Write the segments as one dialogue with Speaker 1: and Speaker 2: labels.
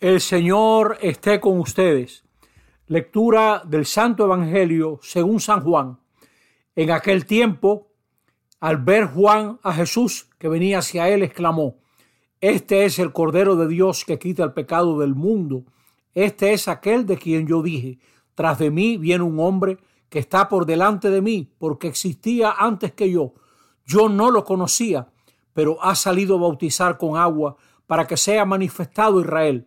Speaker 1: El Señor esté con ustedes. Lectura del Santo Evangelio según San Juan. En aquel tiempo, al ver Juan a Jesús que venía hacia él, exclamó, Este es el Cordero de Dios que quita el pecado del mundo. Este es aquel de quien yo dije, tras de mí viene un hombre que está por delante de mí, porque existía antes que yo. Yo no lo conocía, pero ha salido a bautizar con agua para que sea manifestado Israel.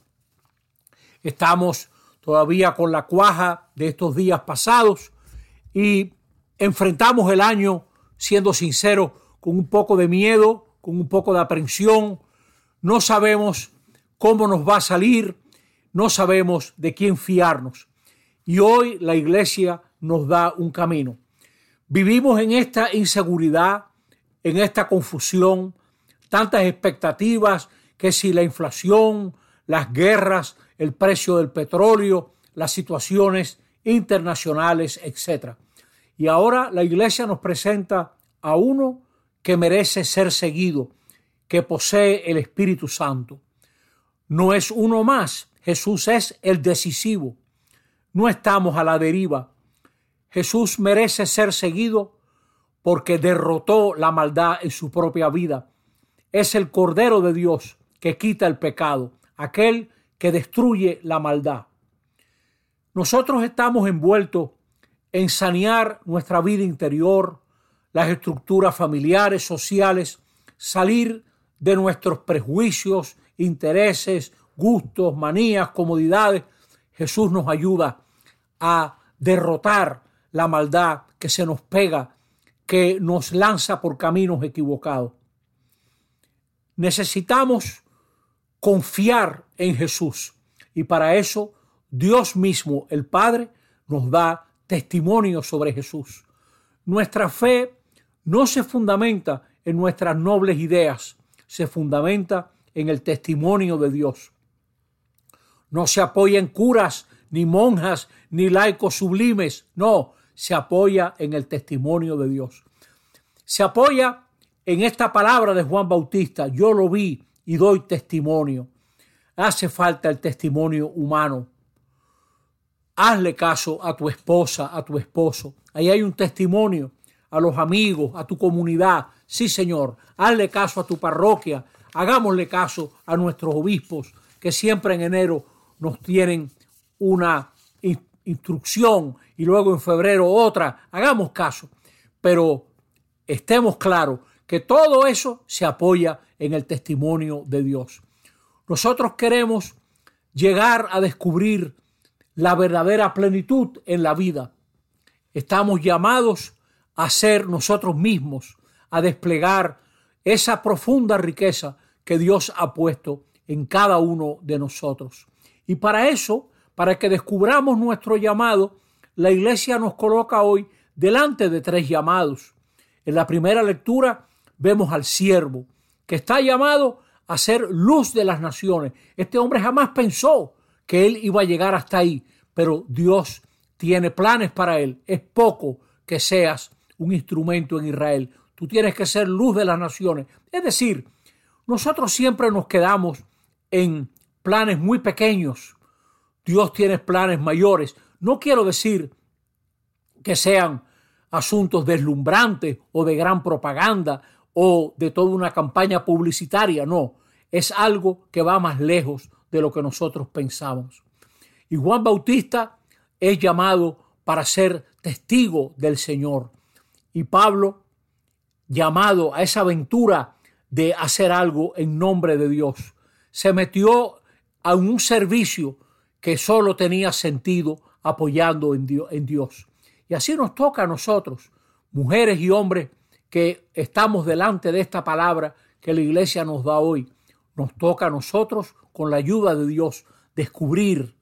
Speaker 1: Estamos todavía con la cuaja de estos días pasados y enfrentamos el año, siendo sinceros, con un poco de miedo, con un poco de aprensión. No sabemos cómo nos va a salir, no sabemos de quién fiarnos. Y hoy la iglesia nos da un camino. Vivimos en esta inseguridad, en esta confusión, tantas expectativas que si la inflación, las guerras, el precio del petróleo, las situaciones internacionales, etc. Y ahora la iglesia nos presenta a uno que merece ser seguido, que posee el Espíritu Santo. No es uno más, Jesús es el decisivo. No estamos a la deriva. Jesús merece ser seguido porque derrotó la maldad en su propia vida. Es el Cordero de Dios que quita el pecado, aquel que destruye la maldad. Nosotros estamos envueltos en sanear nuestra vida interior, las estructuras familiares, sociales, salir de nuestros prejuicios, intereses, gustos, manías, comodidades. Jesús nos ayuda a derrotar la maldad que se nos pega, que nos lanza por caminos equivocados. Necesitamos confiar en Jesús. Y para eso Dios mismo, el Padre, nos da testimonio sobre Jesús. Nuestra fe no se fundamenta en nuestras nobles ideas, se fundamenta en el testimonio de Dios. No se apoya en curas, ni monjas, ni laicos sublimes, no, se apoya en el testimonio de Dios. Se apoya en esta palabra de Juan Bautista, yo lo vi, y doy testimonio. Hace falta el testimonio humano. Hazle caso a tu esposa, a tu esposo. Ahí hay un testimonio a los amigos, a tu comunidad. Sí, Señor. Hazle caso a tu parroquia. Hagámosle caso a nuestros obispos que siempre en enero nos tienen una instrucción y luego en febrero otra. Hagamos caso. Pero estemos claros que todo eso se apoya en el testimonio de Dios. Nosotros queremos llegar a descubrir la verdadera plenitud en la vida. Estamos llamados a ser nosotros mismos, a desplegar esa profunda riqueza que Dios ha puesto en cada uno de nosotros. Y para eso, para que descubramos nuestro llamado, la iglesia nos coloca hoy delante de tres llamados. En la primera lectura vemos al siervo, que está llamado a ser luz de las naciones. Este hombre jamás pensó que él iba a llegar hasta ahí, pero Dios tiene planes para él. Es poco que seas un instrumento en Israel. Tú tienes que ser luz de las naciones. Es decir, nosotros siempre nos quedamos en planes muy pequeños. Dios tiene planes mayores. No quiero decir que sean asuntos deslumbrantes o de gran propaganda o de toda una campaña publicitaria, no, es algo que va más lejos de lo que nosotros pensamos. Y Juan Bautista es llamado para ser testigo del Señor. Y Pablo, llamado a esa aventura de hacer algo en nombre de Dios, se metió a un servicio que solo tenía sentido apoyando en Dios. Y así nos toca a nosotros, mujeres y hombres, que estamos delante de esta palabra que la iglesia nos da hoy. nos toca a nosotros, con la ayuda de Dios, descubrir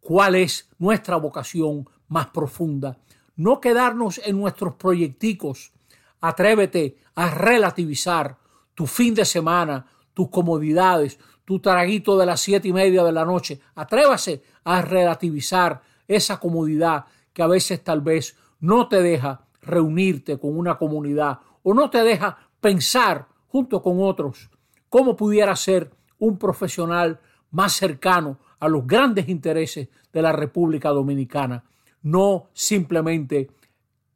Speaker 1: cuál es nuestra vocación más profunda. No quedarnos en nuestros proyecticos. Atrévete a relativizar tu fin de semana, tus comodidades, tu traguito de las siete y media de la noche. Atrévase a relativizar esa comodidad que a veces tal vez no te deja reunirte con una comunidad o no te deja pensar junto con otros cómo pudiera ser un profesional más cercano a los grandes intereses de la República Dominicana, no simplemente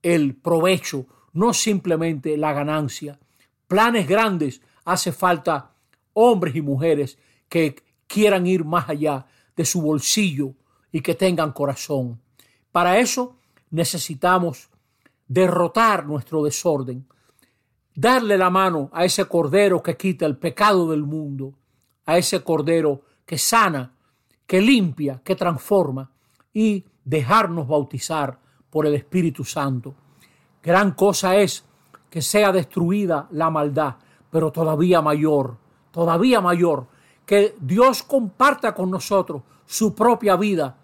Speaker 1: el provecho, no simplemente la ganancia. Planes grandes, hace falta hombres y mujeres que quieran ir más allá de su bolsillo y que tengan corazón. Para eso necesitamos derrotar nuestro desorden, darle la mano a ese cordero que quita el pecado del mundo, a ese cordero que sana, que limpia, que transforma y dejarnos bautizar por el Espíritu Santo. Gran cosa es que sea destruida la maldad, pero todavía mayor, todavía mayor, que Dios comparta con nosotros su propia vida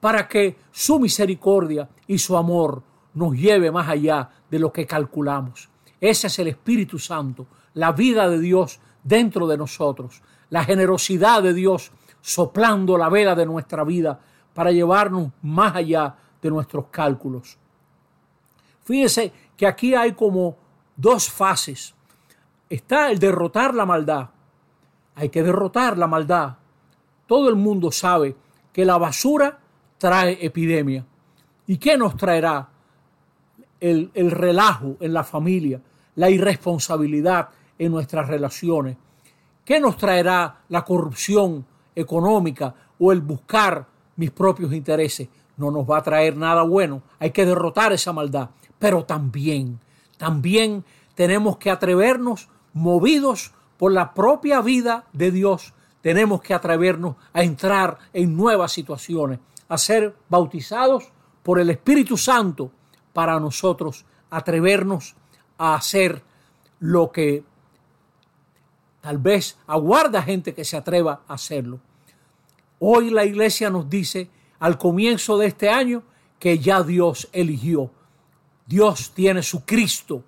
Speaker 1: para que su misericordia y su amor nos lleve más allá de lo que calculamos. Ese es el Espíritu Santo, la vida de Dios dentro de nosotros, la generosidad de Dios soplando la vela de nuestra vida para llevarnos más allá de nuestros cálculos. Fíjese que aquí hay como dos fases. Está el derrotar la maldad. Hay que derrotar la maldad. Todo el mundo sabe que la basura trae epidemia. ¿Y qué nos traerá? El, el relajo en la familia, la irresponsabilidad en nuestras relaciones. ¿Qué nos traerá la corrupción económica o el buscar mis propios intereses? No nos va a traer nada bueno. Hay que derrotar esa maldad. Pero también, también tenemos que atrevernos, movidos por la propia vida de Dios, tenemos que atrevernos a entrar en nuevas situaciones, a ser bautizados por el Espíritu Santo para nosotros atrevernos a hacer lo que tal vez aguarda gente que se atreva a hacerlo. Hoy la iglesia nos dice al comienzo de este año que ya Dios eligió. Dios tiene su Cristo.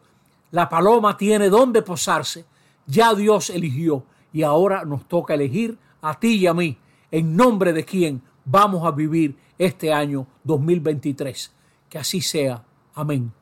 Speaker 1: La paloma tiene dónde posarse. Ya Dios eligió. Y ahora nos toca elegir a ti y a mí en nombre de quién vamos a vivir este año 2023. Que así sea. Amém.